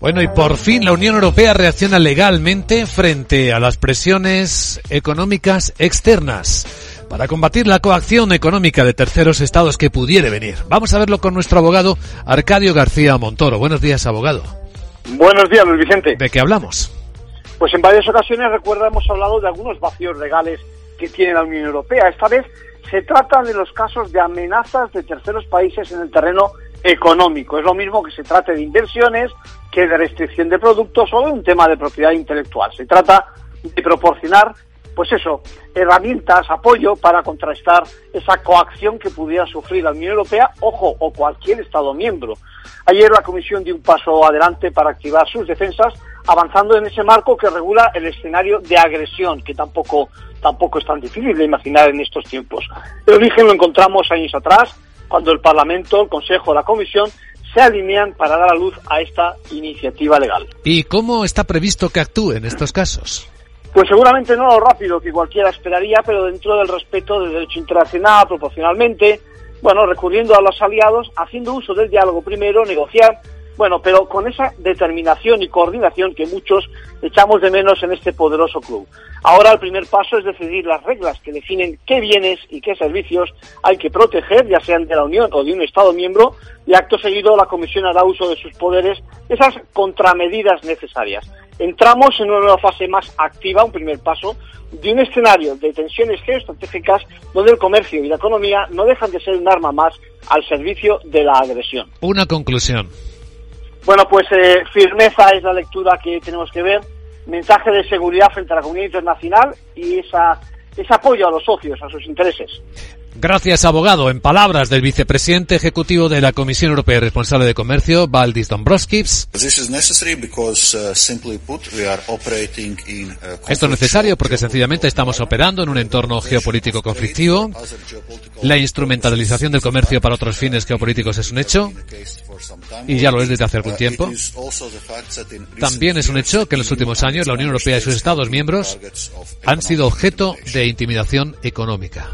Bueno, y por fin la Unión Europea reacciona legalmente frente a las presiones económicas externas para combatir la coacción económica de terceros estados que pudiere venir. Vamos a verlo con nuestro abogado Arcadio García Montoro. Buenos días, abogado. Buenos días, Luis Vicente. ¿De qué hablamos? Pues en varias ocasiones, recuerda, hemos hablado de algunos vacíos legales que tiene la Unión Europea. Esta vez se trata de los casos de amenazas de terceros países en el terreno económico. Es lo mismo que se trate de inversiones, que de restricción de productos o de un tema de propiedad intelectual. Se trata de proporcionar, pues eso, herramientas, apoyo para contrastar esa coacción que pudiera sufrir la Unión Europea, ojo, o cualquier Estado miembro. Ayer la Comisión dio un paso adelante para activar sus defensas, avanzando en ese marco que regula el escenario de agresión, que tampoco, tampoco es tan difícil de imaginar en estos tiempos. El origen lo encontramos años atrás, cuando el Parlamento, el Consejo, la Comisión se alinean para dar a luz a esta iniciativa legal. ¿Y cómo está previsto que actúe en estos casos? Pues seguramente no lo rápido que cualquiera esperaría, pero dentro del respeto del derecho internacional, proporcionalmente, bueno, recurriendo a los aliados, haciendo uso del diálogo primero, negociar, bueno, pero con esa determinación y coordinación que muchos echamos de menos en este poderoso club. Ahora el primer paso es decidir las reglas que definen qué bienes y qué servicios hay que proteger, ya sean de la Unión o de un Estado miembro, y acto seguido la Comisión hará uso de sus poderes, esas contramedidas necesarias. Entramos en una nueva fase más activa, un primer paso, de un escenario de tensiones geoestratégicas donde el comercio y la economía no dejan de ser un arma más al servicio de la agresión. Una conclusión. Bueno, pues eh, firmeza es la lectura que tenemos que ver, mensaje de seguridad frente a la comunidad internacional y esa, ese apoyo a los socios, a sus intereses. Gracias, abogado. En palabras del vicepresidente ejecutivo de la Comisión Europea responsable de Comercio, Valdis Dombrovskis. Esto es necesario porque sencillamente estamos operando en un entorno geopolítico conflictivo. La instrumentalización del comercio para otros fines geopolíticos es un hecho y ya lo es desde hace algún tiempo. También es un hecho que en los últimos años la Unión Europea y sus Estados miembros han sido objeto de intimidación económica.